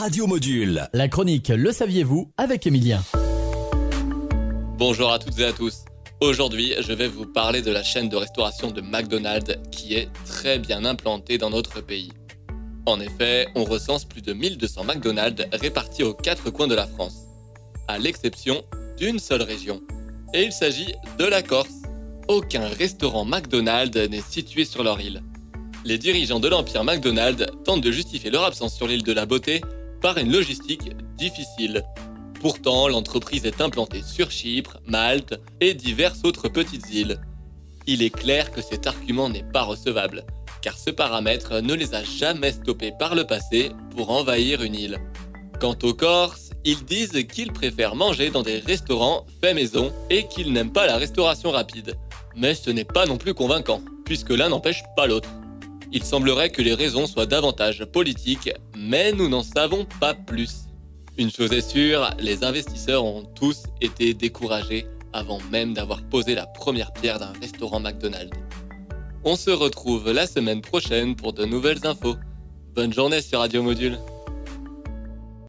Radio Module. La chronique Le saviez-vous avec Emilien. Bonjour à toutes et à tous. Aujourd'hui, je vais vous parler de la chaîne de restauration de McDonald's qui est très bien implantée dans notre pays. En effet, on recense plus de 1200 McDonald's répartis aux quatre coins de la France, à l'exception d'une seule région. Et il s'agit de la Corse. Aucun restaurant McDonald's n'est situé sur leur île. Les dirigeants de l'empire McDonald's tentent de justifier leur absence sur l'île de la Beauté par une logistique difficile. Pourtant, l'entreprise est implantée sur Chypre, Malte et diverses autres petites îles. Il est clair que cet argument n'est pas recevable, car ce paramètre ne les a jamais stoppés par le passé pour envahir une île. Quant aux Corses, ils disent qu'ils préfèrent manger dans des restaurants faits maison et qu'ils n'aiment pas la restauration rapide. Mais ce n'est pas non plus convaincant, puisque l'un n'empêche pas l'autre. Il semblerait que les raisons soient davantage politiques, mais nous n'en savons pas plus. Une chose est sûre, les investisseurs ont tous été découragés avant même d'avoir posé la première pierre d'un restaurant McDonald's. On se retrouve la semaine prochaine pour de nouvelles infos. Bonne journée sur Radio Module.